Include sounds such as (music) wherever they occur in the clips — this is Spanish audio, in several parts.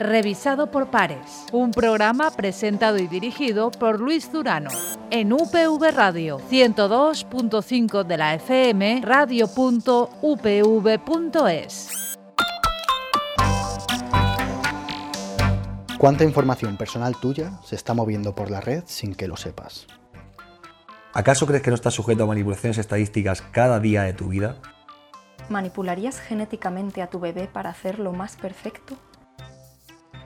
revisado por pares. Un programa presentado y dirigido por Luis Durano. En UPV Radio 102.5 de la FM, radio.upv.es. ¿Cuánta información personal tuya se está moviendo por la red sin que lo sepas? ¿Acaso crees que no estás sujeto a manipulaciones estadísticas cada día de tu vida? ¿Manipularías genéticamente a tu bebé para hacerlo más perfecto?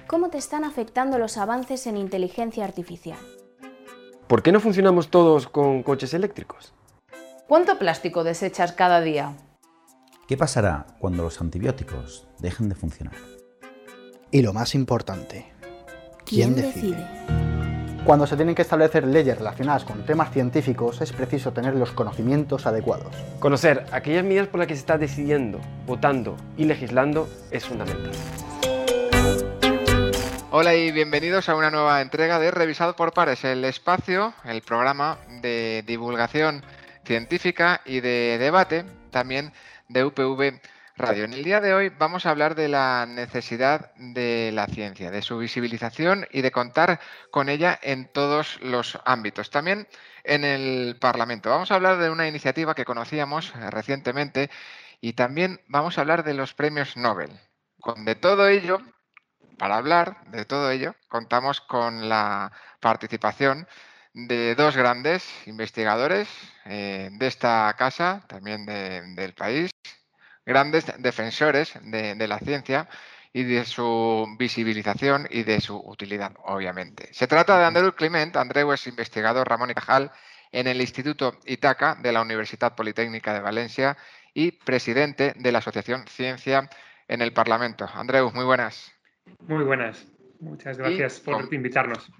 ¿Cómo te están afectando los avances en inteligencia artificial? ¿Por qué no funcionamos todos con coches eléctricos? ¿Cuánto plástico desechas cada día? ¿Qué pasará cuando los antibióticos dejen de funcionar? Y lo más importante, ¿quién, ¿Quién decide? decide? Cuando se tienen que establecer leyes relacionadas con temas científicos es preciso tener los conocimientos adecuados. Conocer aquellas medidas por las que se está decidiendo, votando y legislando es fundamental. Hola y bienvenidos a una nueva entrega de Revisado por Pares, el espacio, el programa de divulgación científica y de debate, también de UPV Radio. En el día de hoy vamos a hablar de la necesidad de la ciencia, de su visibilización y de contar con ella en todos los ámbitos. También en el Parlamento. Vamos a hablar de una iniciativa que conocíamos recientemente y también vamos a hablar de los premios Nobel. Con de todo ello, para hablar de todo ello, contamos con la participación de dos grandes investigadores eh, de esta casa, también de, del país, grandes defensores de, de, la ciencia y de su visibilización y de su utilidad, obviamente. Se trata de Andreu Clement. Andreu es investigador Ramón y Cajal en el Instituto Itaca de la Universidad Politécnica de Valencia y presidente de la Asociación Ciencia en el Parlamento. Andreu, muy buenas. Muy buenas. Muchas gracias por invitarnos.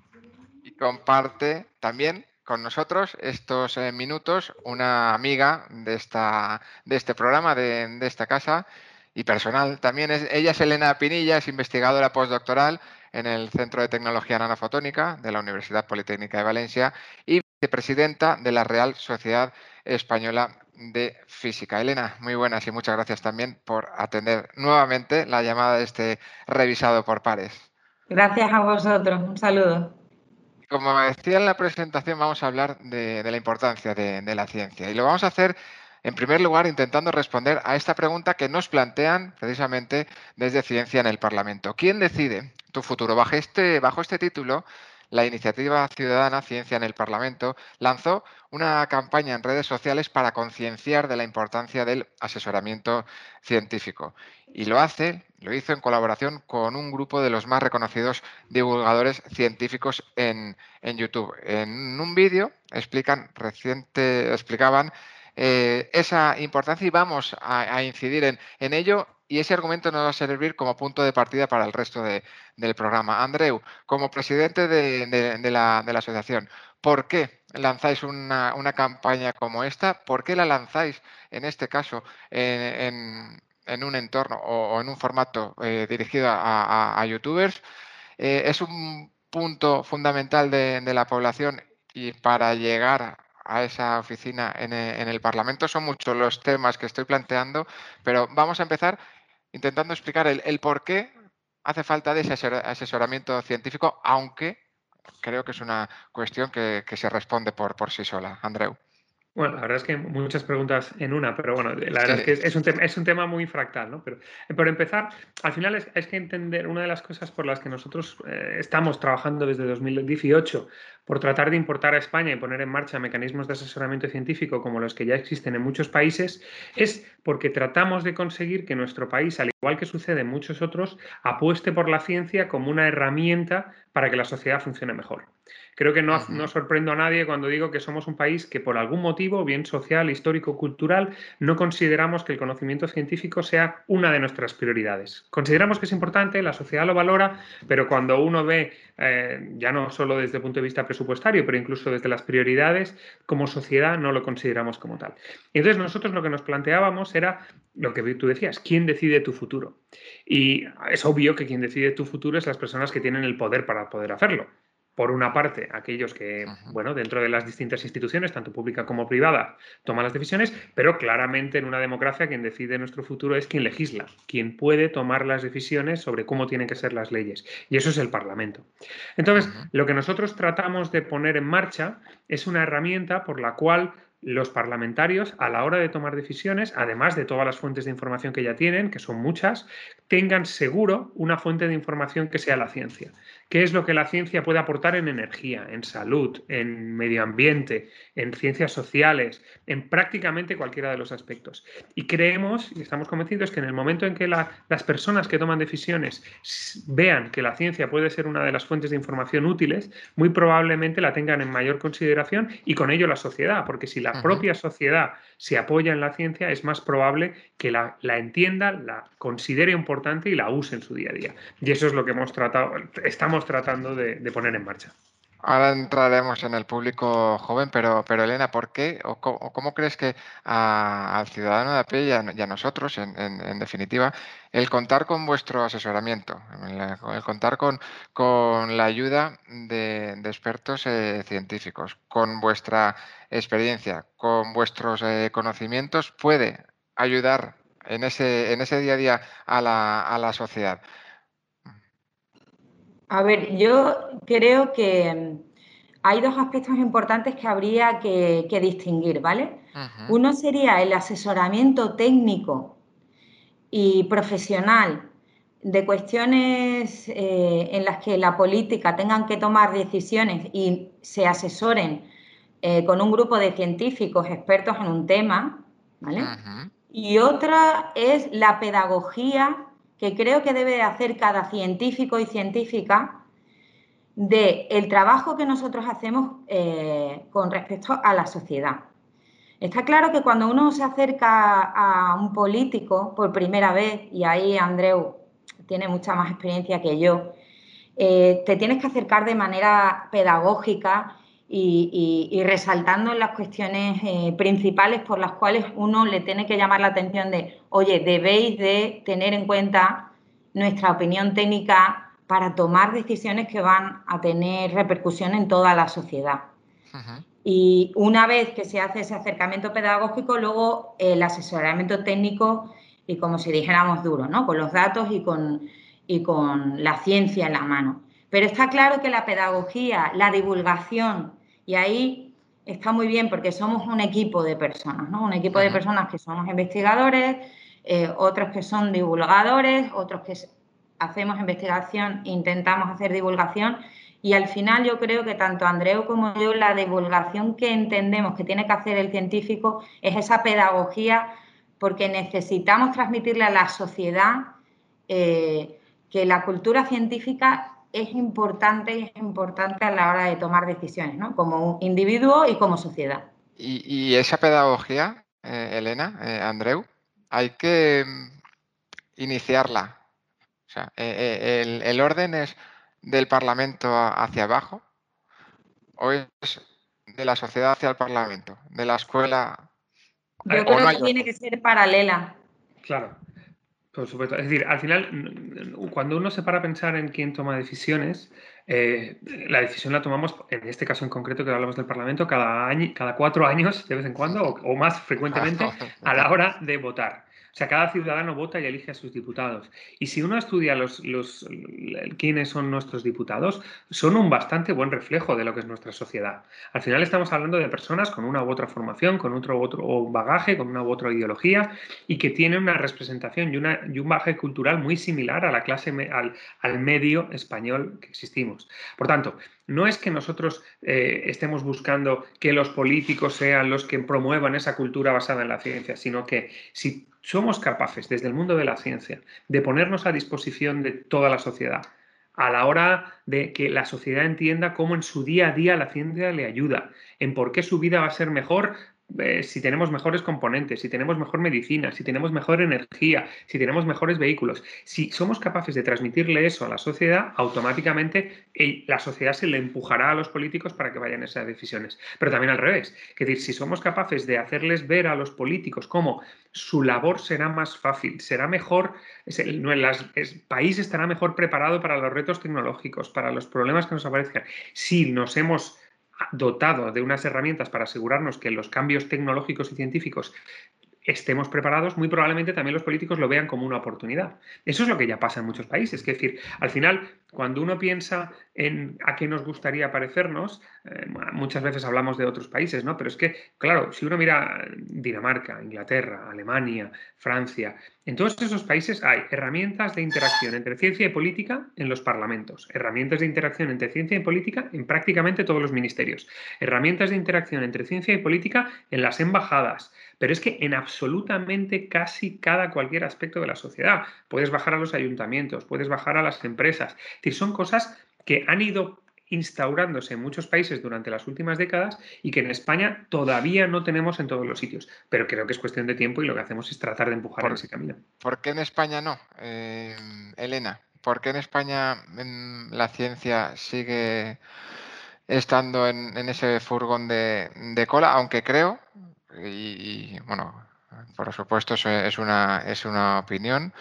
Y comparte también con nosotros estos eh, minutos una amiga de, esta, de este programa, de, de, esta casa y personal. También es, ella es Elena Pinilla, es investigadora postdoctoral en el Centro de Tecnología Nanofotónica de la Universidad Politécnica de Valencia y vicepresidenta de la Real Sociedad Española de Física. Elena, muy buenas y muchas gracias también por atender nuevamente la llamada de este revisado por pares. Gracias a vosotros. Un saludo. Como decía en la presentación, vamos a hablar de, de la importancia de, de, la ciencia y lo vamos a hacer, en primer lugar, intentando responder a esta pregunta que nos plantean precisamente desde Ciencia en el Parlamento. ¿Quién decide tu futuro? Bajo este, bajo este título, la iniciativa ciudadana Ciencia en el Parlamento lanzó una campaña en redes sociales para concienciar de la importancia del asesoramiento científico. Y lo hace, lo hizo en colaboración con un grupo de los más reconocidos divulgadores científicos en, en YouTube. En un vídeo explican, reciente, explicaban eh, esa importancia y vamos a, a incidir en, en ello y ese argumento nos va a servir como punto de partida para el resto de, del programa. Andreu, como presidente de, de, de, la, de, la, asociación, ¿por qué lanzáis una, una, campaña como esta? ¿Por qué la lanzáis, en este caso, en, en, un entorno o, en un formato eh, dirigido a, a, youtubers? Eh, es un punto fundamental de, la población y para llegar a esa oficina en en el, Parlamento. Son muchos los temas que estoy planteando, pero vamos a empezar intentando explicar el, el por qué hace falta de ese asesoramiento científico, aunque creo que es una cuestión que, que se responde por, por sí sola. Andreu. Bueno, la verdad es que muchas preguntas en una, pero bueno, la verdad sí. es que es un, tema, es un tema muy fractal, ¿no? Pero por empezar, al final es, es, que entender una de las cosas por las que nosotros eh, estamos trabajando desde 2018 por tratar de importar a España y poner en marcha mecanismos de asesoramiento científico como los que ya existen en muchos países, es porque tratamos de conseguir que nuestro país, al igual que sucede en muchos otros, apueste por la ciencia como una herramienta para que la sociedad funcione mejor. Creo que no, no, sorprendo a nadie cuando digo que somos un país que por algún motivo, bien social, histórico, cultural, no consideramos que el conocimiento científico sea una de nuestras prioridades. Consideramos que es importante, la sociedad lo valora, pero cuando uno ve, eh, ya no solo desde el punto de vista presupuestario, pero incluso desde las prioridades, como sociedad no lo consideramos como tal. Entonces nosotros lo que nos planteábamos era lo que tú decías, ¿quién decide tu futuro? Y es obvio que quien decide tu futuro es las personas que tienen el poder para poder hacerlo por una parte, aquellos que, bueno, dentro de las distintas instituciones, tanto pública como privada, toman las decisiones, pero claramente en una democracia quien decide nuestro futuro es quien legisla, quien puede tomar las decisiones sobre cómo tienen que ser las leyes. Y eso es el Parlamento. Entonces, lo que nosotros tratamos de poner en marcha es una herramienta por la cual los parlamentarios, a la hora de tomar decisiones, además de todas las fuentes de información que ya tienen, que son muchas, tengan seguro una fuente de información que sea la ciencia qué es lo que la ciencia puede aportar en energía, en salud, en medio ambiente, en ciencias sociales, en prácticamente cualquiera de los aspectos. Y creemos y estamos convencidos que en el momento en que las personas que toman decisiones vean que la ciencia puede ser una de las fuentes de información útiles, muy probablemente la tengan en mayor consideración y con ello la sociedad, porque si la propia sociedad se apoya en la ciencia, es más probable que la, entienda, la considere importante y la use en su día a día. Y eso es lo que hemos tratado, estamos tratando de, poner en marcha. Ahora entraremos en el público joven, pero, pero Elena, ¿por qué o cómo, crees que al ciudadano de a y a, nosotros, en, definitiva, el contar con vuestro asesoramiento, el, contar con, con, la ayuda de, expertos eh, científicos, con vuestra experiencia, con vuestros eh, conocimientos, puede ayudar en ese, en ese día a día a la, a la sociedad? A ver, yo creo que mm, hay dos aspectos importantes que habría que, distinguir, ¿vale? Uno sería el asesoramiento técnico y profesional de cuestiones eh, en las que la política tengan que tomar decisiones y se asesoren eh, con un grupo de científicos expertos en un tema, ¿vale? Y otra es la pedagogía que creo que debe hacer cada científico y científica de el trabajo que nosotros hacemos eh, con respecto a la sociedad. Está claro que cuando uno se acerca a un político por primera vez, y ahí Andreu tiene mucha más experiencia que yo, eh, te tienes que acercar de manera pedagógica y, resaltando las cuestiones eh, principales por las cuales uno le tiene que llamar la atención de, oye, debéis de tener en cuenta nuestra opinión técnica para tomar decisiones que van a tener repercusión en toda la sociedad. Y una vez que se hace ese acercamiento pedagógico, luego el asesoramiento técnico y como si dijéramos duro, ¿no? Con los datos y con, y con la ciencia en la mano. Pero está claro que la pedagogía, la divulgación, y ahí está muy bien porque somos un equipo de personas, ¿no? Un equipo de personas que somos investigadores, eh, otros que son divulgadores, otros que hacemos investigación, intentamos hacer divulgación. Y al final yo creo que tanto Andreu como yo, la divulgación que entendemos que tiene que hacer el científico es esa pedagogía porque necesitamos transmitirle a la sociedad eh, que la cultura científica es importante y es importante a la hora de tomar decisiones, ¿no? Como individuo y como sociedad. Y, esa pedagogía, eh, Elena, eh, Andreu, hay que mm, iniciarla. O sea, eh, el, orden es del Parlamento hacia abajo o es de la sociedad hacia el Parlamento, de la escuela. Yo creo que tiene que ser paralela. Claro. Por supuesto. Es decir, al final, cuando uno se para a pensar en quién toma decisiones, eh, la decisión la tomamos, en este caso en concreto que hablamos del Parlamento, cada, año, cada cuatro años, de vez en cuando, o más frecuentemente, (laughs) a la hora de votar. O sea, cada ciudadano vota y elige a sus diputados. Y si uno estudia los, los, quiénes son nuestros diputados, son un bastante buen reflejo de lo que es nuestra sociedad. Al final estamos hablando de personas con una u otra formación, con otro u otro bagaje, con una u otra ideología y que tienen una representación y, una, un bagaje cultural muy similar a la clase, al, al medio español que existimos. Por tanto, no es que nosotros eh, estemos buscando que los políticos sean los que promuevan esa cultura basada en la ciencia, sino que si somos capaces desde el mundo de la ciencia de ponernos a disposición de toda la sociedad a la hora de que la sociedad entienda cómo en su día a día la ciencia le ayuda, en por qué su vida va a ser mejor eh, si tenemos mejores componentes, si tenemos mejor medicina, si tenemos mejor energía, si tenemos mejores vehículos, si somos capaces de transmitirle eso a la sociedad, automáticamente la sociedad se le empujará a los políticos para que vayan esas decisiones. Pero también al revés. Es decir, si somos capaces de hacerles ver a los políticos cómo su labor será más fácil, será mejor, el, país estará mejor preparado para los retos tecnológicos, para los problemas que nos aparezcan, si nos hemos dotado de unas herramientas para asegurarnos que los cambios tecnológicos y científicos estemos preparados, muy probablemente también los políticos lo vean como una oportunidad. Eso es lo que ya pasa en muchos países. Es decir, al final, cuando uno piensa en a qué nos gustaría parecernos, eh, muchas veces hablamos de otros países, ¿no? Pero es que, claro, si uno mira Dinamarca, Inglaterra, Alemania, Francia, en todos esos países hay herramientas de interacción entre ciencia y política en los parlamentos, herramientas de interacción entre ciencia y política en prácticamente todos los ministerios, herramientas de interacción entre ciencia y política en las embajadas, pero es que en absolutamente casi cada cualquier aspecto de la sociedad. Puedes bajar a los ayuntamientos, puedes bajar a las empresas, son cosas que han ido instaurándose en muchos países durante las últimas décadas y que en España todavía no tenemos en todos los sitios. Pero creo que es cuestión de tiempo y lo que hacemos es tratar de empujar en ese camino. ¿Por qué en España no? Eh, Elena, ¿por qué en España la ciencia sigue estando en, ese furgón de, cola? Aunque creo, y, bueno, por supuesto eso es una, es una opinión,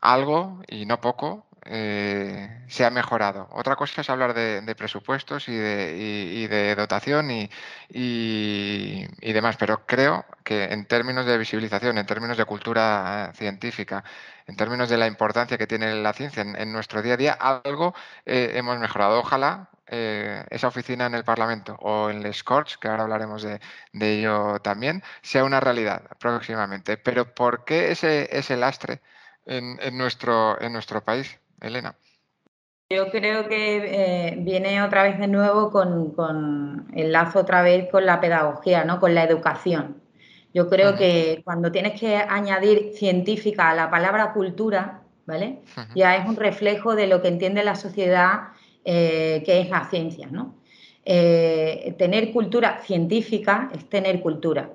algo, y no poco, eh, se ha mejorado. Otra cosa es hablar de, presupuestos y de, de dotación y, y, demás, pero creo que en términos de visibilización, en términos de cultura científica, en términos de la importancia que tiene la ciencia en, nuestro día a día, algo eh, hemos mejorado. Ojalá eh, esa oficina en el Parlamento o en el Scorch, que ahora hablaremos de, ello también, sea una realidad próximamente. Pero ¿por qué ese, ese lastre en, en, nuestro, en nuestro país? Elena. Yo creo que eh, viene otra vez de nuevo con, el lazo otra vez con la pedagogía, ¿no? con la educación. Yo creo que cuando tienes que añadir científica a la palabra cultura, ¿vale? Ya es un reflejo de lo que entiende la sociedad eh, que es la ciencia. Eh, tener cultura científica es tener cultura,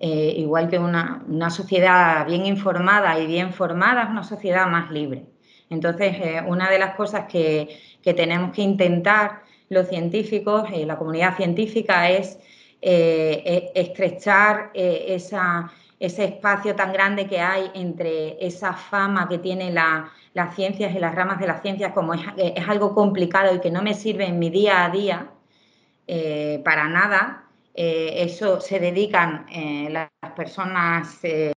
igual que una, una sociedad bien informada y bien formada es una sociedad más libre. Entonces, eh, una de las cosas que, tenemos que intentar los científicos, y la comunidad científica, es eh, e, estrechar eh, ese espacio tan grande que hay entre esa fama que tienen las ciencias y las ramas de las ciencias, como es, algo complicado y que no me sirve en mi día a día para nada. eso se dedican las personas que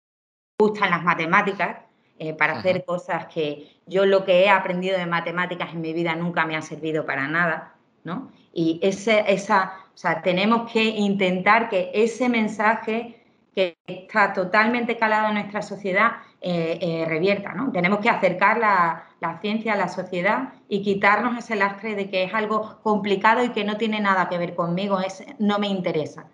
gustan las matemáticas eh, para hacer cosas que yo lo que he aprendido de matemáticas en mi vida nunca me ha servido para nada, ¿no? Y ese, esa, o sea, tenemos que intentar que ese mensaje que está totalmente calado en nuestra sociedad eh, eh, revierta, ¿no? Tenemos que acercar la, ciencia a la sociedad y quitarnos ese lastre de que es algo complicado y que no tiene nada que ver conmigo, es, no me interesa.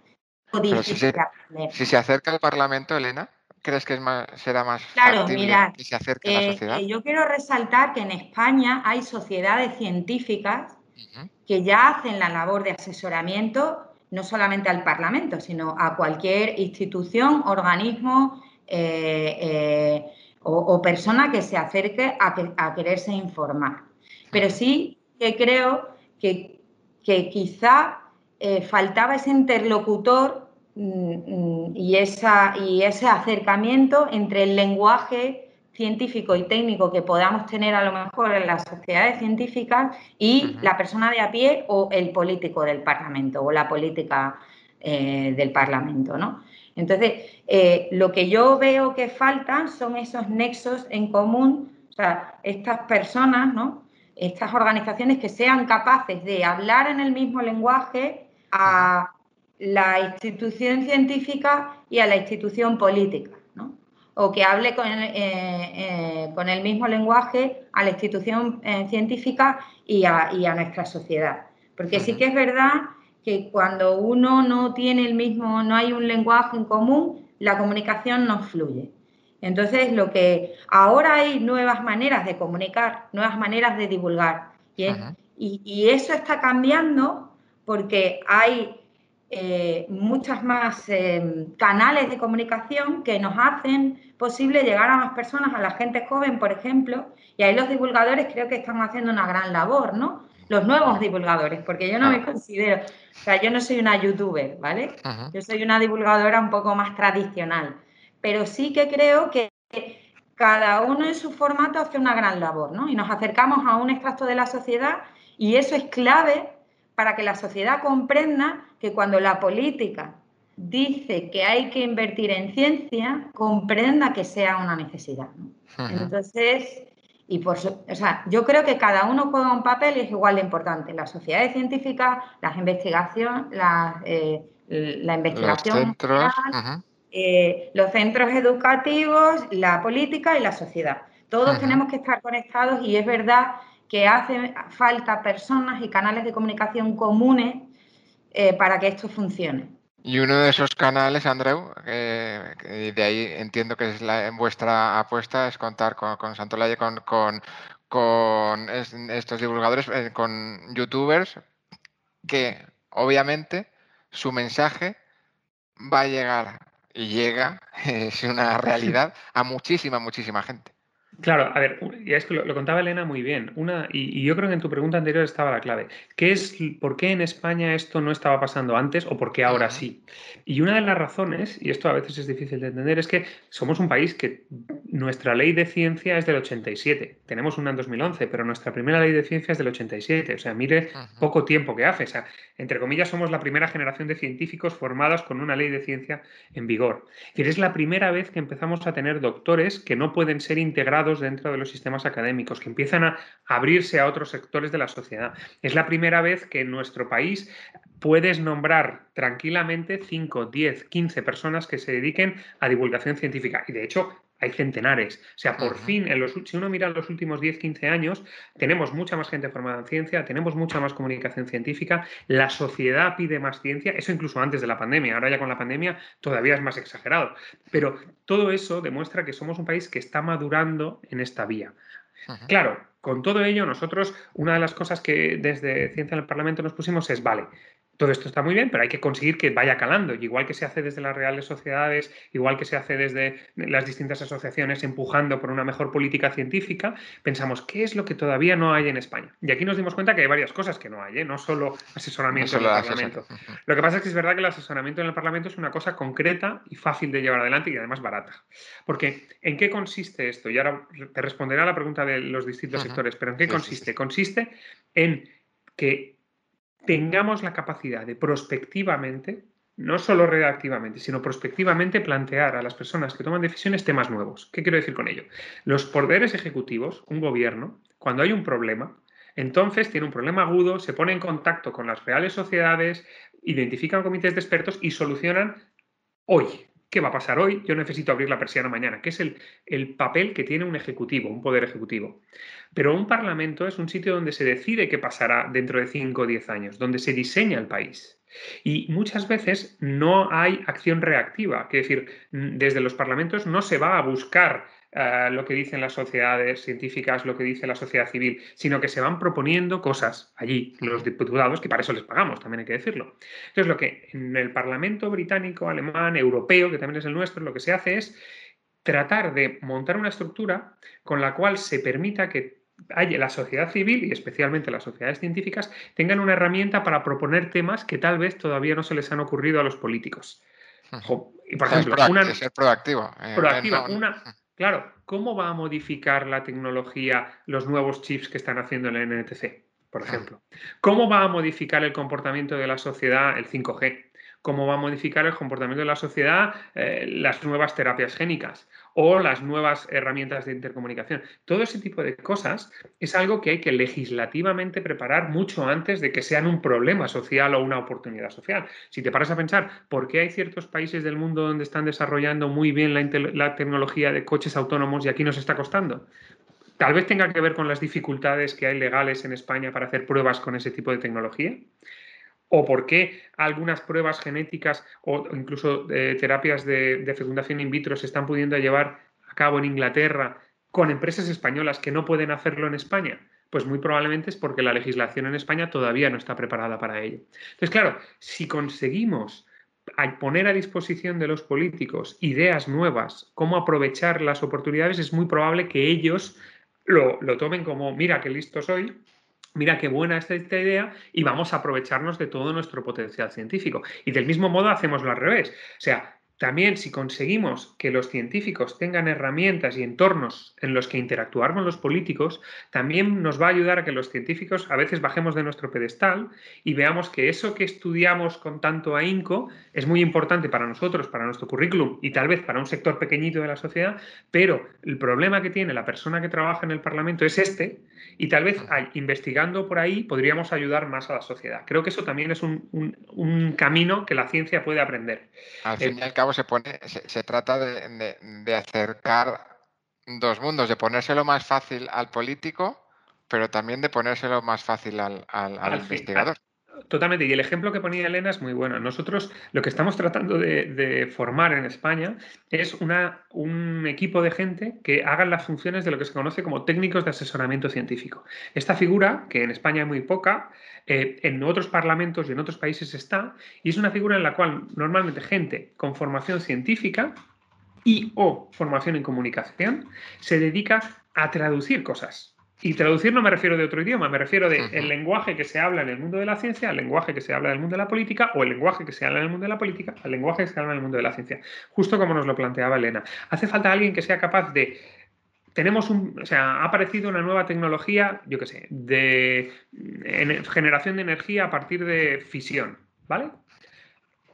si se acerca al Parlamento, Elena, crees que es más, será más claro, que se acerque a la eh, sociedad? Yo quiero resaltar que en España hay sociedades científicas que ya hacen la labor de asesoramiento no solamente al Parlamento, sino a cualquier institución, organismo eh, o, persona que se acerque a, quererse informar. Pero sí que creo que, que quizá faltaba ese interlocutor Mm, y, esa, y ese acercamiento entre el lenguaje científico y técnico que podamos tener a lo mejor en las sociedades científicas y la persona de a pie o el político del Parlamento o la política eh, del Parlamento. ¿no? Entonces, eh, lo que yo veo que faltan son esos nexos en común, o sea, estas personas, ¿no? estas organizaciones que sean capaces de hablar en el mismo lenguaje a la institución científica y a la institución política. O que hable con el, eh, eh, con el mismo lenguaje a la institución eh, científica y a, y a, nuestra sociedad. Porque sí que es verdad que cuando uno no tiene el mismo, no hay un lenguaje en común, la comunicación no fluye. Entonces, lo que ahora hay nuevas maneras de comunicar, nuevas maneras de divulgar. y, y eso está cambiando porque hay eh, muchas más eh, canales de comunicación que nos hacen posible llegar a más personas, a la gente joven, por ejemplo, y ahí los divulgadores creo que están haciendo una gran labor, ¿no? Los nuevos divulgadores, porque yo no me considero, o sea, yo no soy una youtuber, ¿vale? Yo soy una divulgadora un poco más tradicional, pero sí que creo que cada uno en su formato hace una gran labor, ¿no? Y nos acercamos a un extracto de la sociedad y eso es clave para que la sociedad comprenda que cuando la política dice que hay que invertir en ciencia, comprenda que sea una necesidad. Entonces, y por o sea, yo creo que cada uno juega un papel y es igual de importante. Las sociedades científicas, las investigación, la, eh, la investigación, eh, los centros educativos, la política y la sociedad. Todos tenemos que estar conectados y es verdad que hace falta personas y canales de comunicación comunes eh, para que esto funcione. Y uno de esos canales, Andreu, de ahí entiendo que es la, vuestra apuesta, es contar con, con Santolaya, con estos divulgadores, eh, con youtubers, que obviamente su mensaje va a llegar y llega, (laughs) es una realidad, a muchísima, muchísima gente. Claro, a ver, ya es que lo, contaba Elena muy bien. Una, y, yo creo que en tu pregunta anterior estaba la clave. ¿Qué es, ¿Por qué en España esto no estaba pasando antes o por qué ahora sí? Y una de las razones, y esto a veces es difícil de entender, es que somos un país que nuestra ley de ciencia es del 87. Tenemos una en 2011, pero nuestra primera ley de ciencia es del 87. O sea, mire poco tiempo que hace. O sea, entre comillas, somos la primera generación de científicos formados con una ley de ciencia en vigor. Es la primera vez que empezamos a tener doctores que no pueden ser integrados dentro de los sistemas académicos, que empiezan a abrirse a otros sectores de la sociedad. Es la primera vez que en nuestro país puedes nombrar tranquilamente 5, 10, 15 personas que se dediquen a divulgación científica. Y de hecho, hay centenares. O sea, por fin, en los, si uno mira los últimos 10, 15 años, tenemos mucha más gente formada en ciencia, tenemos mucha más comunicación científica, la sociedad pide más ciencia, eso incluso antes de la pandemia, ahora ya con la pandemia todavía es más exagerado. Pero todo eso demuestra que somos un país que está madurando en esta vía. Claro, con todo ello, nosotros, una de las cosas que desde Ciencia en el Parlamento nos pusimos es, vale, todo esto está muy bien, pero hay que conseguir que vaya calando. igual que se hace desde las reales sociedades, igual que se hace desde las distintas asociaciones empujando por una mejor política científica, pensamos, ¿qué es lo que todavía no hay en España? Y aquí nos dimos cuenta que hay varias cosas que no hay, ¿eh? no solo asesoramiento en el Parlamento. Lo que pasa es que es verdad que el asesoramiento en el Parlamento es una cosa concreta y fácil de llevar adelante y además barata. Porque, ¿en qué consiste esto? Y ahora te responderé a la pregunta de los distintos sectores, pero ¿en qué consiste? Consiste en que tengamos la capacidad de prospectivamente, no solo reactivamente, sino prospectivamente plantear a las personas que toman decisiones temas nuevos. ¿Qué quiero decir con ello? Los poderes ejecutivos, un gobierno, cuando hay un problema, entonces tiene un problema agudo, se pone en contacto con las reales sociedades, identifican comités de expertos y solucionan hoy, ¿Qué va a pasar hoy? Yo necesito abrir la persiana mañana, que es el, el, papel que tiene un ejecutivo, un poder ejecutivo. Pero un parlamento es un sitio donde se decide qué pasará dentro de 5 o 10 años, donde se diseña el país. Y muchas veces no hay acción reactiva, es decir, desde los parlamentos no se va a buscar eh, lo que dicen las sociedades científicas, lo que dice la sociedad civil, sino que se van proponiendo cosas allí, los diputados, que para eso les pagamos, también hay que decirlo. Entonces, lo que en el Parlamento británico, alemán, europeo, que también es el nuestro, lo que se hace es tratar de montar una estructura con la cual se permita que la sociedad civil y especialmente las sociedades científicas tengan una herramienta para proponer temas que tal vez todavía no se les han ocurrido a los políticos. Y por ejemplo, una, ser proactivo. Eh, proactiva, una, Claro, ¿cómo va a modificar la tecnología los nuevos chips que están haciendo en el NTC, por ejemplo? ¿Cómo va a modificar el comportamiento de la sociedad el 5G? Cómo va a modificar el comportamiento de la sociedad eh, las nuevas terapias génicas o las nuevas herramientas de intercomunicación. Todo ese tipo de cosas es algo que hay que legislativamente preparar mucho antes de que sean un problema social o una oportunidad social. Si te paras a pensar por qué hay ciertos países del mundo donde están desarrollando muy bien la, la tecnología de coches autónomos y aquí nos está costando, Tal vez tenga que ver con las dificultades que hay legales en España para hacer pruebas con ese tipo de tecnología o por qué algunas pruebas genéticas o incluso eh, terapias de, fecundación in vitro se están pudiendo llevar a cabo en Inglaterra con empresas españolas que no pueden hacerlo en España. pues muy probablemente es porque la legislación en España todavía no está preparada para ello. Entonces, claro, si conseguimos poner a disposición de los políticos ideas nuevas, cómo aprovechar las oportunidades, es muy probable que ellos lo, tomen como, mira qué listo soy, mira qué buena está esta idea y vamos a aprovecharnos de todo nuestro potencial científico. Y del mismo modo hacemos lo al revés. O sea, también si conseguimos que los científicos tengan herramientas y entornos en los que interactuar con los políticos, también nos va a ayudar a que los científicos a veces bajemos de nuestro pedestal y veamos que eso que estudiamos con tanto ahínco es muy importante para nosotros, para nuestro currículum y tal vez para un sector pequeñito de la sociedad, pero el problema que tiene la persona que trabaja en el Parlamento es este y tal vez investigando por ahí podríamos ayudar más a la sociedad. Creo que eso también es un, camino que la ciencia puede aprender. Al fin y al cabo se, pone, se, trata de, acercar dos mundos, de ponérselo más fácil al político, pero también de ponérselo más fácil al, investigador. Totalmente. Y el ejemplo que ponía Elena es muy bueno. Nosotros lo que estamos tratando de, formar en España es una, un equipo de gente que hagan las funciones de lo que se conoce como técnicos de asesoramiento científico. Esta figura, que en España es muy poca, eh, en otros parlamentos y en otros países está, y es una figura en la cual normalmente gente con formación científica y o formación en comunicación se dedica a traducir cosas y traducir no me refiero de otro idioma, me refiero de el lenguaje que se habla en el mundo de la ciencia, el lenguaje que se habla en el mundo de la política, o el lenguaje que se habla en el mundo de la política, al lenguaje que se habla en el mundo de la ciencia. Justo como nos lo planteaba Elena. Hace falta alguien que sea capaz de tenemos un, o sea, ha aparecido una nueva tecnología, yo qué sé, de generación de energía a partir de fisión, ¿vale?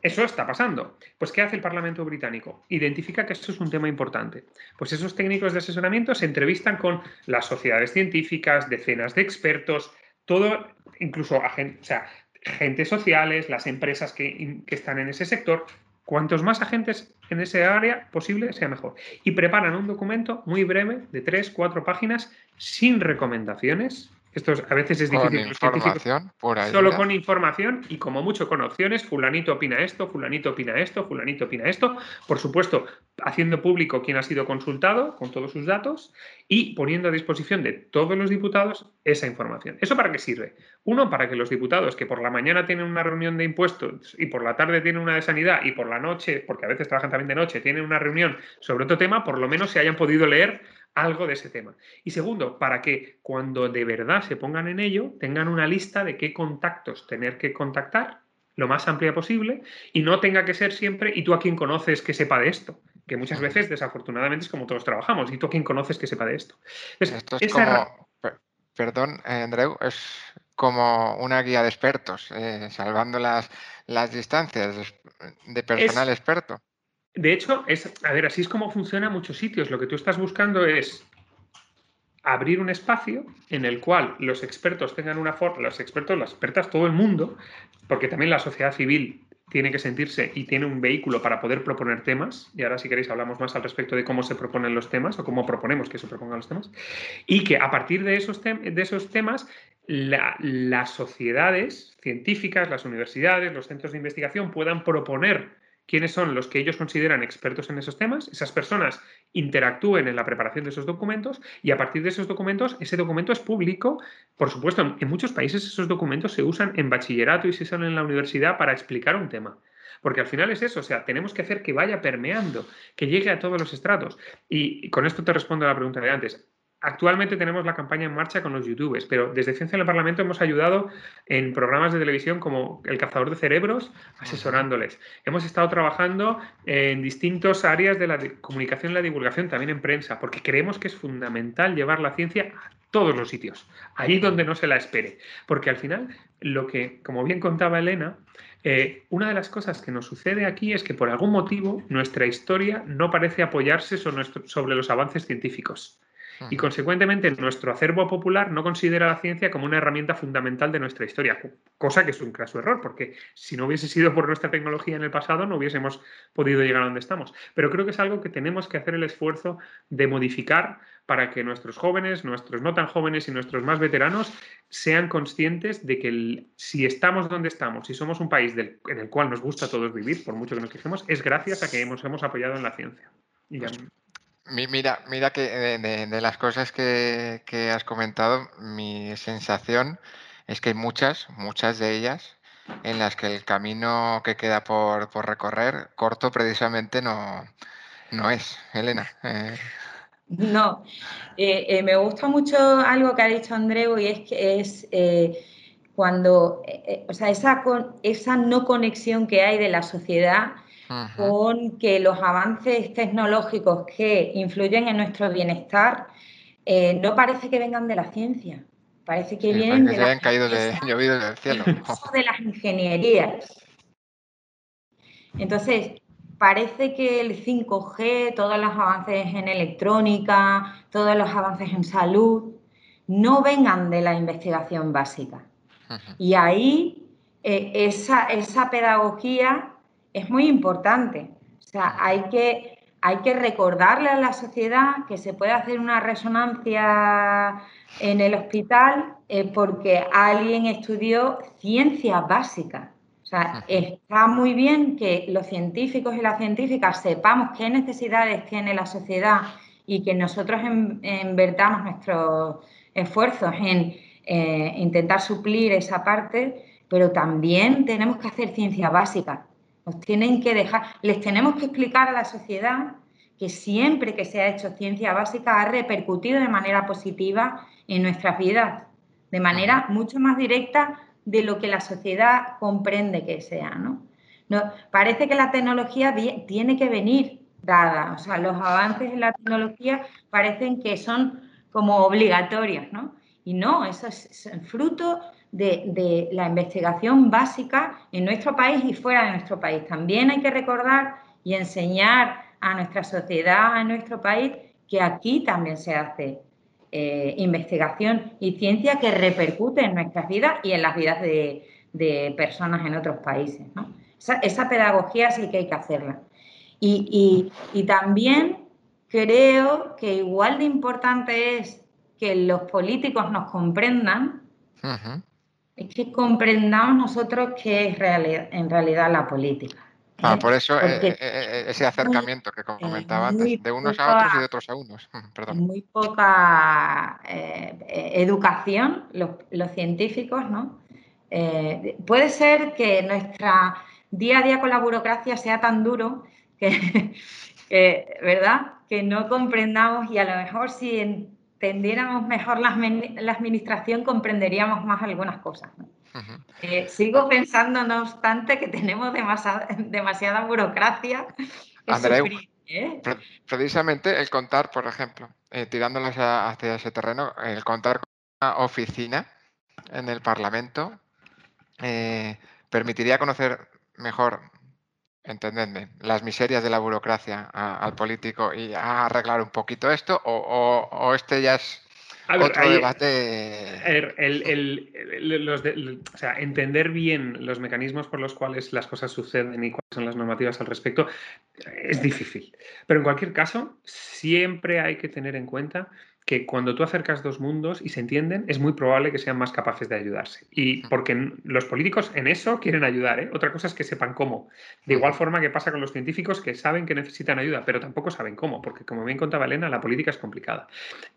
Eso está pasando. Pues, ¿qué hace el Parlamento británico? Identifica que esto es un tema importante. Pues esos técnicos de asesoramiento se entrevistan con las sociedades científicas, decenas de expertos, todo, incluso o agentes sociales, las empresas que, que están en ese sector. Cuantos más agentes en ese área posible, sea mejor. Y preparan un documento muy breve de tres, cuatro páginas sin recomendaciones, esto a veces es difícil. Con información. Solo con información y como mucho con opciones. Fulanito opina esto, fulanito opina esto, fulanito opina esto. Por supuesto, haciendo público quién ha sido consultado con todos sus datos y poniendo a disposición de todos los diputados esa información. ¿Eso para qué sirve? Uno, para que los diputados que por la mañana tienen una reunión de impuestos y por la tarde tienen una de sanidad y por la noche, porque a veces trabajan también de noche, tienen una reunión sobre otro tema, por lo menos se hayan podido leer algo de ese tema. Y segundo, para que cuando de verdad se pongan en ello, tengan una lista de qué contactos tener que contactar lo más amplia posible y no tenga que ser siempre, ¿y tú a quién conoces que sepa de esto? Que muchas veces, desafortunadamente, es como todos trabajamos, ¿y tú a quién conoces que sepa de esto? esto es como, perdón, eh, Andreu, es como una guía de expertos, eh, salvando las, las distancias de personal experto. De hecho, es, a ver, así es como funciona en muchos sitios. Lo que tú estás buscando es abrir un espacio en el cual los expertos tengan una forma, los expertos, las expertas, todo el mundo, porque también la sociedad civil tiene que sentirse y tiene un vehículo para poder proponer temas, y ahora si queréis hablamos más al respecto de cómo se proponen los temas o cómo proponemos que se propongan los temas, y que a partir de esos, de esos temas las sociedades científicas, las universidades, los centros de investigación puedan proponer quiénes son los que ellos consideran expertos en esos temas, esas personas interactúen en la preparación de esos documentos y a partir de esos documentos, ese documento es público. Por supuesto, en muchos países esos documentos se usan en bachillerato y se usan en la universidad para explicar un tema. Porque al final es eso, o sea, tenemos que hacer que vaya permeando, que llegue a todos los estratos. Y con esto te respondo a la pregunta de antes. Actualmente tenemos la campaña en marcha con los youtubers, pero desde Ciencia en el Parlamento hemos ayudado en programas de televisión como El Cazador de Cerebros, asesorándoles. Hemos estado trabajando en distintas áreas de la comunicación y la divulgación, también en prensa, porque creemos que es fundamental llevar la ciencia a todos los sitios, ahí donde no se la espere. Porque al final, lo que, como bien contaba Elena, eh, una de las cosas que nos sucede aquí es que por algún motivo nuestra historia no parece apoyarse sobre los avances científicos. Y consecuentemente nuestro acervo popular no considera la ciencia como una herramienta fundamental de nuestra historia, cosa que es un craso error, porque si no hubiese sido por nuestra tecnología en el pasado no hubiésemos podido llegar a donde estamos. Pero creo que es algo que tenemos que hacer el esfuerzo de modificar para que nuestros jóvenes, nuestros no tan jóvenes y nuestros más veteranos sean conscientes de que si estamos donde estamos, si somos un país en el cual nos gusta a todos vivir, por mucho que nos quejemos, es gracias a que nos hemos apoyado en la ciencia. Y pues Mira, mira que de, las cosas que, has comentado, mi sensación es que hay muchas, muchas de ellas en las que el camino que queda por, recorrer, corto precisamente, no, no es. Elena. Eh. No, eh, eh, me gusta mucho algo que ha dicho Andreu y es que es cuando, o sea, esa, esa no conexión que hay de la sociedad con que los avances tecnológicos que influyen en nuestro bienestar eh, no parece que vengan de la ciencia, parece que vienen de, las caído de, (laughs) llovido del cielo. de las ingenierías. Entonces, parece que el 5G, todos los avances en electrónica, todos los avances en salud, no vengan de la investigación básica. Y ahí eh, esa, esa pedagogía es muy importante. O sea, hay que, hay que recordarle a la sociedad que se puede hacer una resonancia en el hospital eh, porque alguien estudió ciencia básica. O sea, está muy bien que los científicos y las científicas sepamos qué necesidades tiene la sociedad y que nosotros invertamos nuestros esfuerzos en eh, intentar suplir esa parte, pero también tenemos que hacer ciencia básica. Nos tienen que dejar, les tenemos que explicar a la sociedad que siempre que se ha hecho ciencia básica ha repercutido de manera positiva en nuestras vidas, de manera mucho más directa de lo que la sociedad comprende que sea, ¿no? parece que la tecnología tiene que venir dada, o sea, los avances en la tecnología parecen que son como obligatorios, ¿no? Y no, eso es fruto de, la investigación básica en nuestro país y fuera de nuestro país. También hay que recordar y enseñar a nuestra sociedad, a nuestro país, que aquí también se hace eh, investigación y ciencia que repercute en nuestras vidas y en las vidas de, personas en otros países. Esa, pedagogía sí que hay que hacerla. Y, también creo que igual de importante es que los políticos nos comprendan es que comprendamos nosotros qué es en realidad la política. Ah, por eso eh, eh, eh, ese acercamiento que comentaba antes, de unos a otros y de otros a unos. (laughs) Perdón. Muy poca educación, los, científicos, ¿no? puede ser que nuestra día a día con la burocracia sea tan duro que, (laughs) ¿verdad? Que no comprendamos y a lo mejor si entendiéramos mejor la, administración, comprenderíamos más algunas cosas. Eh, sigo pensando, no obstante, que tenemos demasiada, demasiada burocracia. ¿eh? precisamente el contar, por ejemplo, eh, tirándolas hacia ese terreno, el contar con una oficina en el Parlamento permitiría conocer mejor entendedme, las miserias de la burocracia al político y a arreglar un poquito esto, o, este ya es otro debate. o sea, entender bien los mecanismos por los cuales las cosas suceden y cuáles son las normativas al respecto es difícil. Pero en cualquier caso, siempre hay que tener en cuenta que cuando tú acercas dos mundos y se entienden, es muy probable que sean más capaces de ayudarse. Y porque los políticos en eso quieren ayudar, ¿eh? Otra cosa es que sepan cómo. De igual forma que pasa con los científicos que saben que necesitan ayuda, pero tampoco saben cómo, porque como bien contaba Elena, la política es complicada.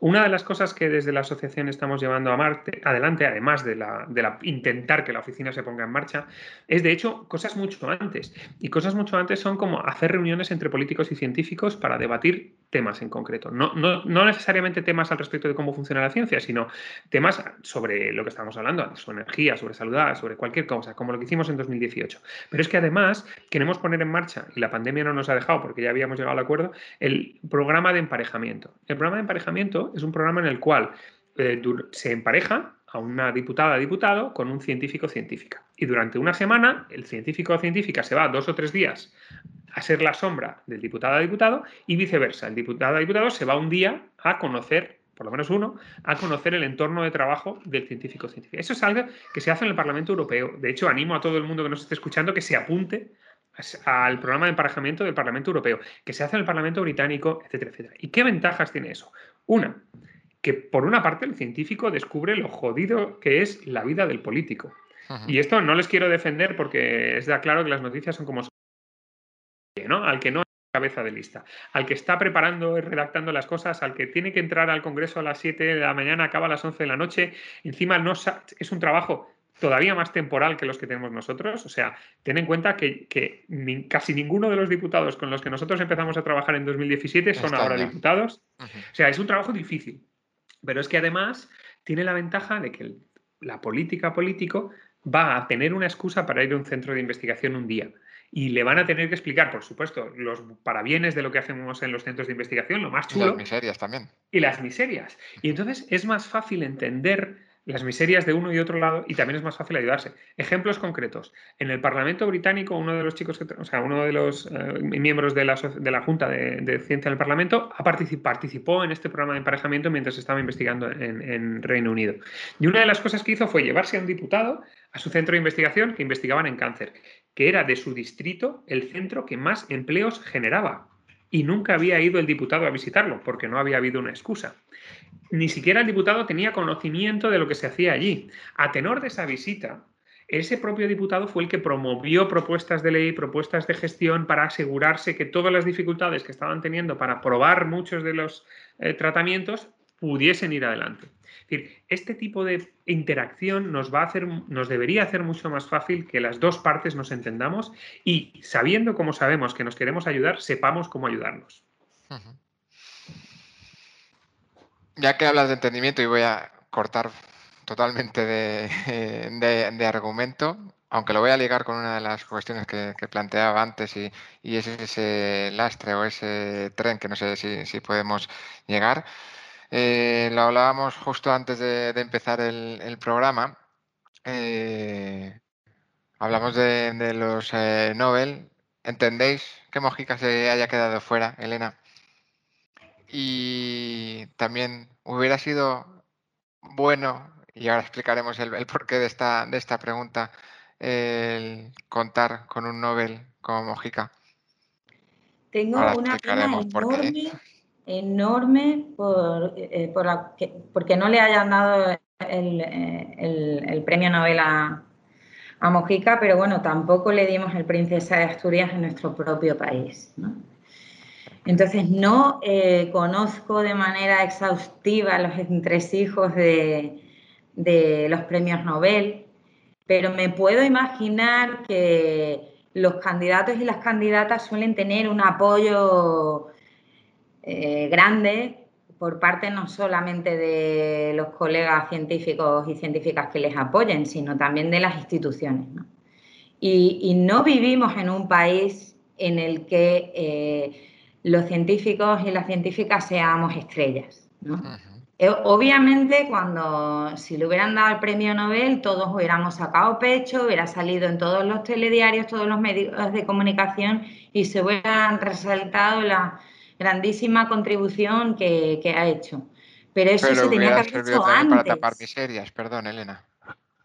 Una de las cosas que desde la asociación estamos llevando a Marte, adelante, además de, la, de la, intentar que la oficina se ponga en marcha, es de hecho cosas mucho antes. Y cosas mucho antes son como hacer reuniones entre políticos y científicos para debatir temas en concreto. No, no, no necesariamente temas al respecto de cómo funciona la ciencia, sino temas sobre lo que estamos hablando, sobre energía, sobre salud, sobre cualquier cosa, como lo que hicimos en 2018. Pero es que además queremos poner en marcha, y la pandemia no nos ha dejado porque ya habíamos llegado al acuerdo, el programa de emparejamiento. El programa de emparejamiento es un programa en el cual eh, se empareja a una diputada diputado con un científico científica. Y durante una semana, el científico o científica se va dos o tres días a ser la sombra del diputado a diputado y viceversa. El diputado a diputado se va un día a conocer, por lo menos uno, a conocer el entorno de trabajo del científico científico. Eso es algo que se hace en el Parlamento Europeo. De hecho, animo a todo el mundo que nos esté escuchando que se apunte al programa de emparejamiento del Parlamento Europeo, que se hace en el Parlamento Británico, etcétera, etcétera. ¿Y qué ventajas tiene eso? Una, que por una parte el científico descubre lo jodido que es la vida del político. Y esto no les quiero defender porque está claro que las noticias son como al que no cabeza de lista, al que está preparando y redactando las cosas, al que tiene que entrar al Congreso a las 7 de la mañana, acaba a las 11 de la noche, encima no es un trabajo todavía más temporal que los que tenemos nosotros. O sea, ten en cuenta que, casi ninguno de los diputados con los que nosotros empezamos a trabajar en 2017 son ahora diputados. O sea, es un trabajo difícil. Pero es que además tiene la ventaja de que la política político va a tener una excusa para ir a un centro de investigación un día. Y le van a tener que explicar, por supuesto, los parabienes de lo que hacemos en los centros de investigación, lo más chulo. Y las miserias también. Y las miserias. Y entonces es más fácil entender las miserias de uno y otro lado y también es más fácil ayudarse. Ejemplos concretos. En el Parlamento británico, uno de los chicos, que, o sea, uno de los eh, miembros de la, de la Junta de, Ciencia del Parlamento ha participó en este programa de emparejamiento mientras estaba investigando en, en, Reino Unido. Y una de las cosas que hizo fue llevarse a un diputado a su centro de investigación que investigaban en cáncer, que era de su distrito el centro que más empleos generaba. Y nunca había ido el diputado a visitarlo porque no había habido una excusa ni siquiera el diputado tenía conocimiento de lo que se hacía allí. A tenor de esa visita, ese propio diputado fue el que promovió propuestas de ley, propuestas de gestión para asegurarse que todas las dificultades que estaban teniendo para probar muchos de los eh, tratamientos pudiesen ir adelante. Es decir, este tipo de interacción nos va a hacer, nos debería hacer mucho más fácil que las dos partes nos entendamos y sabiendo como sabemos que nos queremos ayudar, sepamos cómo ayudarnos. Ya que hablas de entendimiento y voy a cortar totalmente (laughs) de, argumento, aunque lo voy a ligar con una de las cuestiones que, planteaba antes y, es ese lastre o ese tren que no sé si, podemos llegar. Eh, lo hablábamos justo antes de, empezar el, programa. Eh, hablamos de, los eh, Nobel. ¿Entendéis que Mojica se haya quedado fuera, Elena? Y también hubiera sido bueno, y ahora explicaremos el, porqué de esta, de esta pregunta, el contar con un Nobel como Mojica. Tengo una pena enorme, enorme por, eh, porque no le hayan dado el, premio Nobel a, a, Mojica, pero bueno, tampoco le dimos el Princesa de Asturias en nuestro propio país. ¿no? Entonces, no eh, conozco de manera exhaustiva los entresijos de, de los premios Nobel, pero me puedo imaginar que los candidatos y las candidatas suelen tener un apoyo eh, grande por parte no solamente de los colegas científicos y científicas que les apoyen, sino también de las instituciones. Y, no vivimos en un país en el que eh, los científicos y las científicas seamos estrellas. Eh, obviamente, cuando si le hubieran dado el premio Nobel, todos hubiéramos sacado pecho, hubiera salido en todos los telediarios, todos los medios de comunicación y se hubieran resaltado la grandísima contribución que, ha hecho. Pero eso se tenía que haber hecho antes. Para tapar miserias, perdón, Elena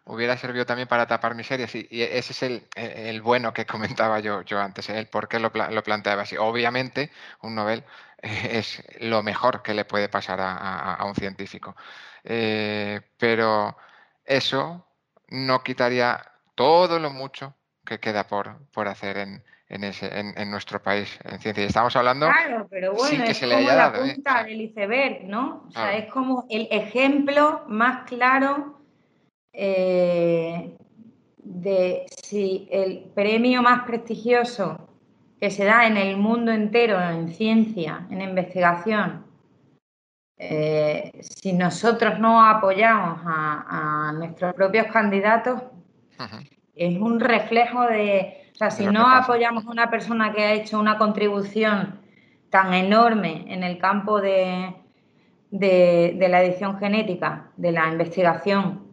hubiera servido también para tapar miserias. Y, ese es el, el, bueno que comentaba yo, yo antes, el por qué lo, lo, planteaba así. Obviamente, un Nobel (laughs) es lo mejor que le puede pasar a, a, un científico. Eh, pero eso no quitaría todo lo mucho que queda por, por hacer en, en, ese, en, nuestro país en ciencia. Y estamos hablando claro, pero bueno, es como la ¿eh? punta del iceberg, ¿no? O sea, es como el ejemplo más claro eh, de si el premio más prestigioso que se da en el mundo entero en ciencia, en investigación, eh, si nosotros no apoyamos a, nuestros propios candidatos, es un reflejo de, o sea, si no apoyamos a una persona que ha hecho una contribución tan enorme en el campo de, de la edición genética, de la investigación,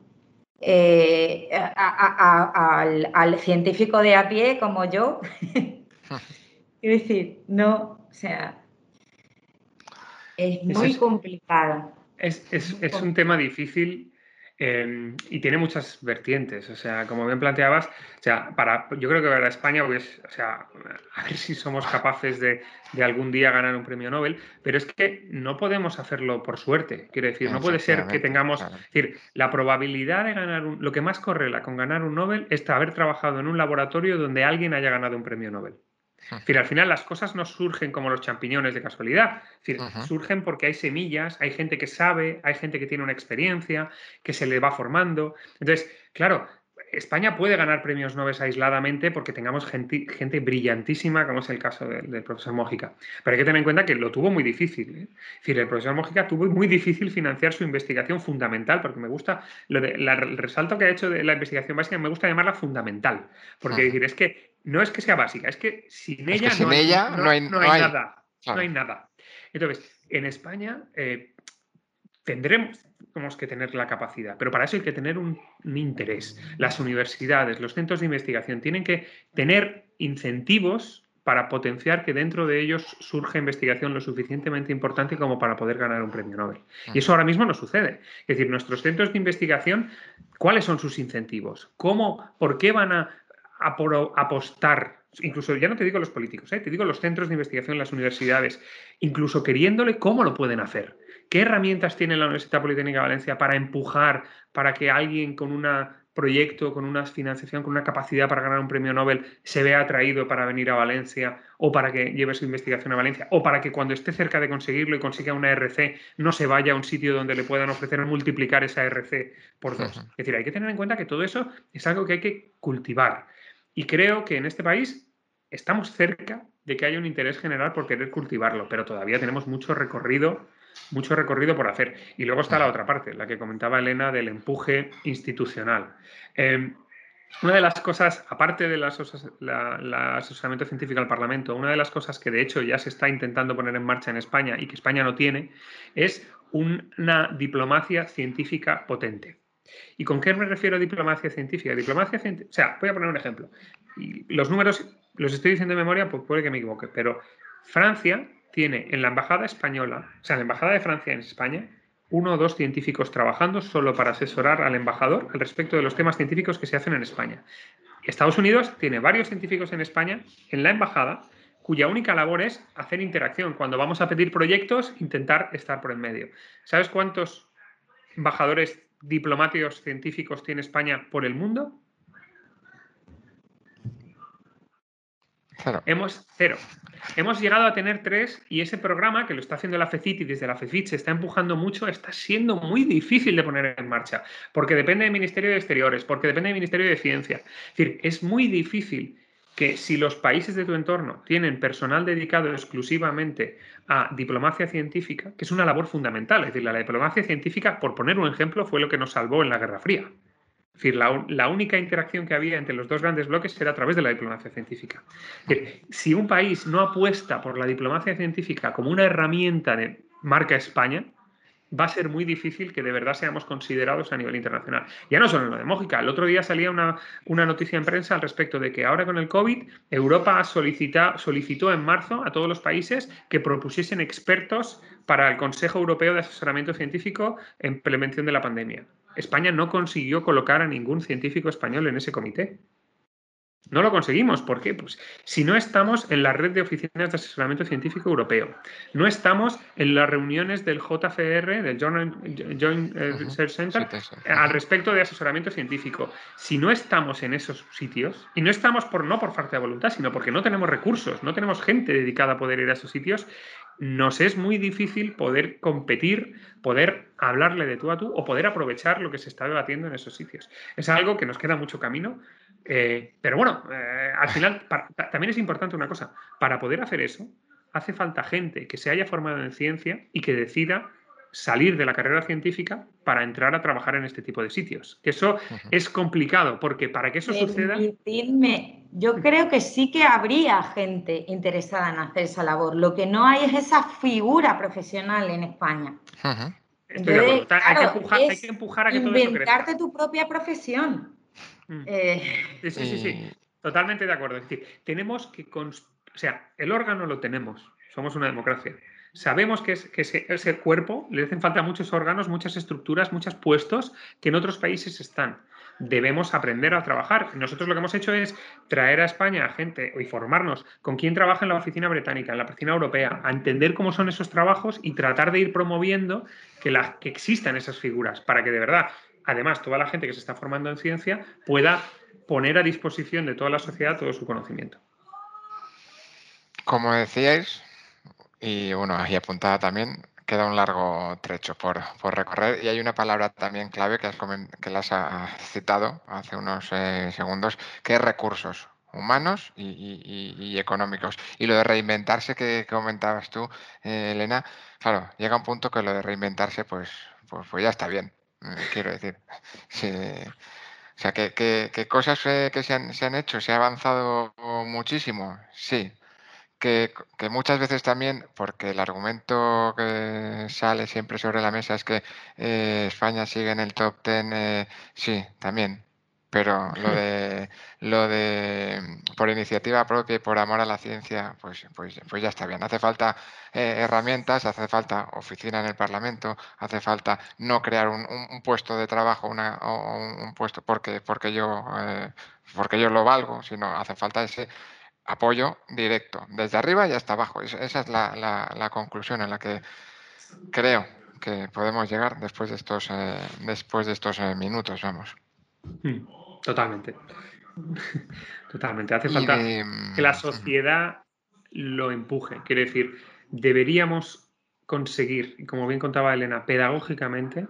eh, al, científico de a pie como yo. (laughs) Quiero decir, no, o sea, es muy complicado. Es, un tema difícil Em, y tiene muchas vertientes, o sea, como bien planteabas, o sea, para, yo creo que para España, pues, o sea, a ver si somos capaces de, de, algún día ganar un premio Nobel, pero es que no podemos hacerlo por suerte, quiero decir, no puede ser que tengamos, es decir, la probabilidad de ganar un, lo que más correla con ganar un Nobel es haber trabajado en un laboratorio donde alguien haya ganado un premio Nobel. Es decir, al final las cosas no surgen como los champiñones de casualidad. Es decir, surgen porque hay semillas, hay gente que sabe, hay gente que tiene una experiencia, que se le va formando. Entonces, claro, España puede ganar premios Nobel aisladamente porque tengamos gente, gente brillantísima, como es el caso del, profesor Mójica. Pero hay que tener en cuenta que lo tuvo muy difícil. ¿eh? Es decir, el profesor Mójica tuvo muy difícil financiar su investigación fundamental, porque me gusta, lo de, el resalto que ha hecho de la investigación básica, me gusta llamarla fundamental. Porque decir, es que no es que sea básica, es que sin ella, no, hay, nada. No hay nada. Entonces, en España eh, tendremos, que tener la capacidad, pero para eso hay que tener un, interés. Las universidades, los centros de investigación tienen que tener incentivos para potenciar que dentro de ellos surja investigación lo suficientemente importante como para poder ganar un premio Nobel. Y eso ahora mismo no sucede. Es decir, nuestros centros de investigación, ¿cuáles son sus incentivos? ¿Cómo, por qué van a, apostar incluso ya no te digo los políticos, ¿eh? te digo los centros de investigación, las universidades, incluso queriéndole cómo lo pueden hacer. ¿Qué herramientas tiene la Universidad Politécnica de Valencia para empujar, para que alguien con un proyecto, con una financiación, con una capacidad para ganar un premio Nobel se vea atraído para venir a Valencia o para que lleve su investigación a Valencia o para que cuando esté cerca de conseguirlo y consiga una RC no se vaya a un sitio donde le puedan ofrecer multiplicar esa RC por dos? Es decir, hay que tener en cuenta que todo eso es algo que hay que cultivar. Y creo que en este país estamos cerca de que haya un interés general por querer cultivarlo, pero todavía tenemos mucho recorrido mucho recorrido por hacer. Y luego está la otra parte, la que comentaba Elena del empuje institucional. Em, una de las cosas, aparte del asesoramiento científico al Parlamento, una de las cosas que de hecho ya se está intentando poner en marcha en España y que España no tiene, es una diplomacia científica potente. ¿Y con qué me refiero a diplomacia científica? Diplomacia científica, o sea, voy a poner un ejemplo. Los números los estoy diciendo de memoria, pues puede que me equivoque, pero Francia tiene en la embajada española, o sea, en la embajada de Francia en España, uno o dos científicos trabajando solo para asesorar al embajador al respecto de los temas científicos que se hacen en España. Estados Unidos tiene varios científicos en España, en la embajada, cuya única labor es hacer interacción. Cuando vamos a pedir proyectos, intentar estar por el medio. ¿Sabes cuántos embajadores diplomáticos científicos tiene España por el mundo? Hemos cero. Hemos llegado a tener tres y ese programa que lo está haciendo la FECIT y desde la FECIT se está empujando mucho, está siendo muy difícil de poner en marcha, porque depende del Ministerio de Exteriores, porque depende del Ministerio de Ciencia. Es decir, es muy difícil que si los países de tu entorno tienen personal dedicado exclusivamente a diplomacia científica, que es una labor fundamental, es decir, la diplomacia científica, por poner un ejemplo, fue lo que nos salvó en la Guerra Fría. Es decir, la, única interacción que había entre los dos grandes bloques era a través de la diplomacia científica. si un país no apuesta por la diplomacia científica como una herramienta de marca España, va a ser muy difícil que de verdad seamos considerados a nivel internacional. Ya no solo en lo de Mójica, el otro día salía una, noticia en prensa al respecto de que ahora con el COVID, Europa solicitó en marzo a todos los países que propusiesen expertos para el Consejo Europeo de Asesoramiento Científico en prevención de la pandemia. España no consiguió colocar a ningún científico español en ese comité. No lo conseguimos. ¿Por qué? Pues si no estamos en la red de oficinas de asesoramiento científico europeo, no estamos en las reuniones del JFR, del Joint eh, Research Center, al respecto de asesoramiento científico, si no estamos en esos sitios, y no estamos por no por falta de voluntad, sino porque no tenemos recursos, no tenemos gente dedicada a poder ir a esos sitios, nos es muy difícil poder competir, poder hablarle de tú a tú o poder aprovechar lo que se está debatiendo en esos sitios. Es algo que nos queda mucho camino, eh, pero bueno, eh, al final también es importante una cosa, para poder hacer eso hace falta gente que se haya formado en ciencia y que decida salir de la carrera científica para entrar a trabajar en este tipo de sitios. Que eso es complicado, porque para que eso suceda... yo creo que sí que habría gente interesada en hacer esa labor. Lo que no hay es esa figura profesional en España. hay, que empujar, a que Inventarte tu propia profesión. Mm. Eh, sí, sí, sí, mm. Totalmente de acuerdo. Es decir, tenemos que... O sea, el órgano lo tenemos. Somos una democracia Sabemos que, ese, cuerpo le hacen falta muchos órganos, muchas estructuras, muchos puestos que en otros países están. Debemos aprender a trabajar. Nosotros lo que hemos hecho es traer a España a gente y formarnos con quién trabaja en la oficina británica, en la oficina europea, a entender cómo son esos trabajos y tratar de ir promoviendo que, que existan esas figuras para que de verdad, además, toda la gente que se está formando en ciencia pueda poner a disposición de toda la sociedad todo su conocimiento. Como decíais, y bueno, ahí apuntada también, queda un largo trecho por, recorrer y hay una palabra también clave que, has que las has citado hace unos eh, segundos, que es recursos humanos y, económicos. Y lo de reinventarse que comentabas tú, eh, Elena, claro, llega un punto que lo de reinventarse, pues, pues, pues ya está bien, quiero decir. (laughs) O sea, que, cosas que se han, se han hecho, se ha avanzado muchísimo, sí, que, muchas veces también, porque el argumento que sale siempre sobre la mesa es que eh, España sigue en el top 10, eh, sí, también, pero lo (laughs) de, lo de por iniciativa propia y por amor a la ciencia, pues, pues, pues ya está bien. Hace falta eh, herramientas, hace falta oficina en el Parlamento, hace falta no crear un, puesto de trabajo una, o un, puesto porque, porque, yo, porque yo lo valgo, sino hace falta ese apoyo directo, desde arriba y hasta abajo. Esa es la, conclusión en la que creo que podemos llegar después de estos, eh, después de estos eh, minutos, vamos. Hmm, totalmente. (laughs) Totalmente. Hace falta que la sociedad lo empuje. Quiere decir, deberíamos conseguir, como bien contaba Elena, pedagógicamente,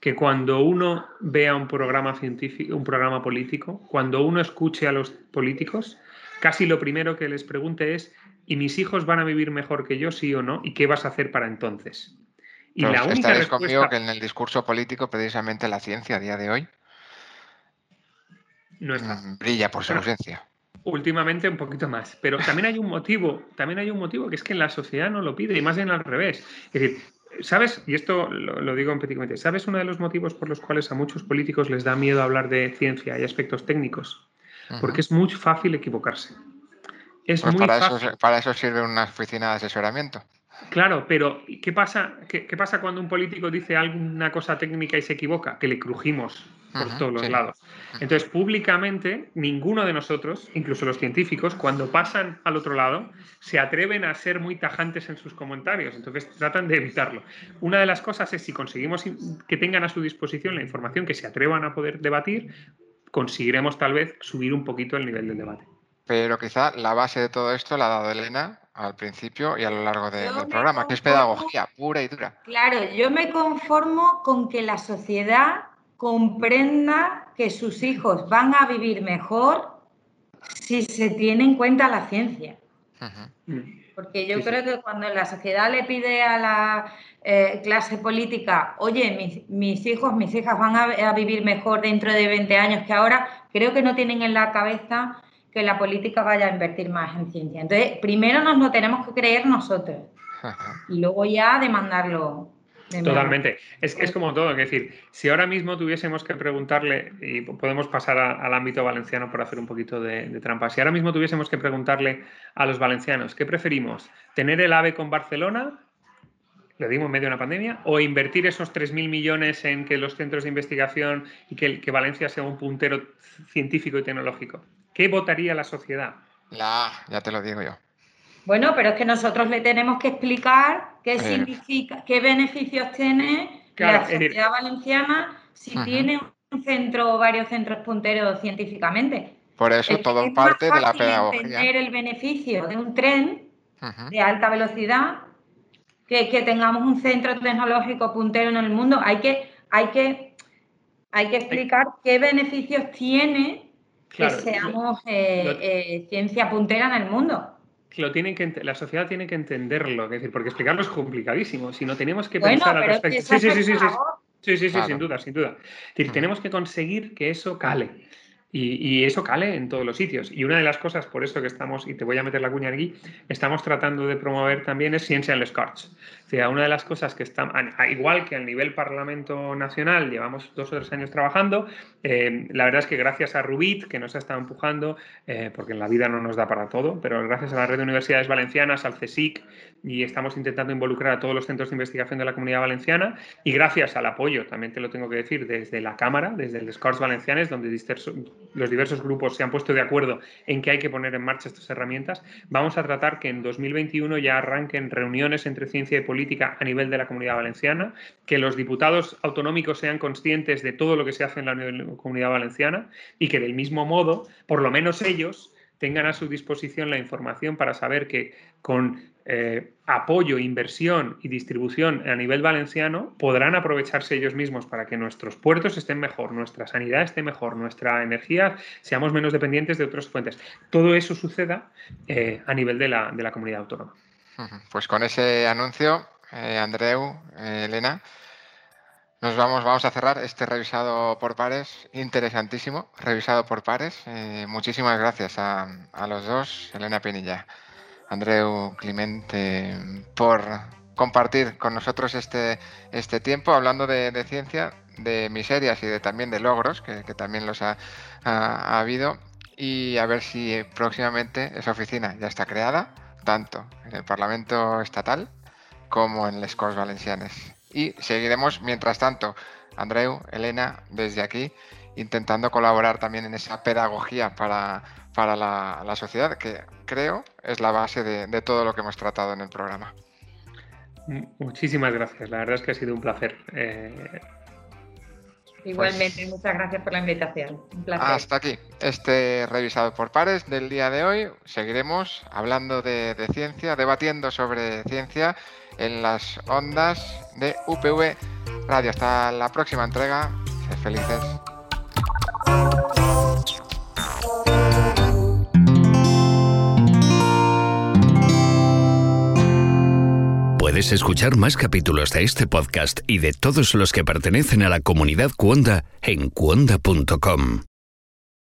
que cuando uno vea un programa científico, un programa político, cuando uno escuche a los políticos, casi lo primero que les pregunte es, ¿y mis hijos van a vivir mejor que yo, sí o no? ¿Y qué vas a hacer para entonces? Y la única respuesta... conmigo que en el discurso político, precisamente la ciencia a día de hoy, no brilla por su ausencia. Últimamente un poquito más, pero también hay un motivo, también hay un motivo que es que la sociedad no lo pide y más bien al revés. Es decir, ¿sabes? Y esto lo, digo en petit ¿sabes uno de los motivos por los cuales a muchos políticos les da miedo hablar de ciencia y aspectos técnicos? porque es muy fácil equivocarse. Es pues para, Eso, para eso sirve una oficina de asesoramiento. Claro, pero ¿qué pasa, qué, pasa cuando un político dice alguna cosa técnica y se equivoca? Que le crujimos por todos los lados. Entonces, públicamente, ninguno de nosotros, incluso los científicos, cuando pasan al otro lado, se atreven a ser muy tajantes en sus comentarios. Entonces, tratan de evitarlo. Una de las cosas es si conseguimos que tengan a su disposición la información que se atrevan a poder debatir, conseguiremos tal vez subir un poquito el nivel del debate. Pero quizá la base de todo esto la ha dado Elena al principio y a lo largo del programa, que es pedagogía pura y dura. Claro, yo me conformo con que la sociedad comprenda que sus hijos van a vivir mejor si se tiene en cuenta la ciencia. Porque yo creo que cuando la sociedad le pide a la eh, clase política, oye, mis, hijos, mis hijas van a, vivir mejor dentro de 20 años que ahora, creo que no tienen en la cabeza que la política vaya a invertir más en ciencia. Entonces, primero nos lo tenemos que creer nosotros y luego ya demandarlo Totalmente. Es, es como todo, es decir, si ahora mismo tuviésemos que preguntarle, y podemos pasar al ámbito valenciano por hacer un poquito de, trampa, si ahora mismo tuviésemos que preguntarle a los valencianos, ¿qué preferimos? ¿Tener el AVE con Barcelona? Lo dimos en medio de una pandemia, o invertir esos 3.000 millones en que los centros de investigación y que, que Valencia sea un puntero científico y tecnológico. ¿Qué votaría la sociedad? La, ya te lo digo yo. Bueno, pero es que nosotros le tenemos que explicar qué significa, qué beneficios tiene la sociedad valenciana si tiene un centro o varios centros punteros científicamente. Por eso todo parte de la pedagogía. entender el beneficio de un tren de alta velocidad que, tengamos un centro tecnológico puntero en el mundo. Hay que, hay que, hay que explicar qué beneficios tiene que seamos eh, eh, ciencia puntera en el mundo. Lo tienen que, la sociedad tiene que entenderlo, decir, porque explicarlo es complicadísimo. Si no tenemos que pensar al respecto. Sí, sí, sí, sí, sí, sí, claro. sin duda, sin duda. Decir, mm. tenemos que conseguir que eso cale. Y, y, eso cale en todos los sitios. Y una de las cosas por eso que estamos, y te voy a meter la cuña aquí, estamos tratando de promover también es Ciencia en los Corts. Sea, una de las cosas que está, igual que a nivel Parlamento Nacional, llevamos dos o tres años trabajando, eh, la verdad es que gracias a Rubit, que nos ha estado empujando, eh, porque en la vida no nos da para todo, pero gracias a la red de universidades valencianas, al CSIC, y estamos intentando involucrar a todos los centros de investigación de la comunidad valenciana, y gracias al apoyo, también te lo tengo que decir, desde la Cámara, desde el Scores Valencianes, donde los diversos grupos se han puesto de acuerdo en que hay que poner en marcha estas herramientas, vamos a tratar que en 2021 ya arranquen reuniones entre ciencia y política a nivel de la comunidad valenciana, que los diputados autonómicos sean conscientes de todo lo que se hace en la comunidad valenciana y que del mismo modo, por lo menos ellos, tengan a su disposición la información para saber que con eh, apoyo, inversión y distribución a nivel valenciano podrán aprovecharse ellos mismos para que nuestros puertos estén mejor, nuestra sanidad esté mejor, nuestra energía seamos menos dependientes de otras fuentes. Todo eso suceda eh, a nivel de la, de la, comunidad autónoma. Pues con ese anuncio, eh, Andreu, Elena, nos vamos, vamos a cerrar este revisado por pares, interesantísimo, revisado por pares. muchísimas gracias a, a los dos, Elena Pinilla. Andreu Clemente, por compartir con nosotros este, este tiempo hablando de, ciencia, de miserias y de, también de logros, que, también los ha, habido, y a ver si próximamente esa oficina ya está creada, tanto en el Parlamento Estatal como en les Corts Valencianes. Y seguiremos, mientras tanto, Andreu, Elena, desde aquí, intentando colaborar también en esa pedagogía para, para la, sociedad, que creo es la base de, todo lo que hemos tratado en el programa. Muchísimas gracias, la verdad es que ha sido un placer. Eh, Igualmente, pues muchas gracias por la invitación. Un placer. Hasta aquí, este revisado por pares del día de hoy. Seguiremos hablando de, de ciencia, debatiendo sobre ciencia en las ondas de UPV Radio. Hasta la próxima entrega. Sed felices. Puedes escuchar más capítulos de este podcast y de todos los que pertenecen a la comunidad Cuonda en cuonda.com.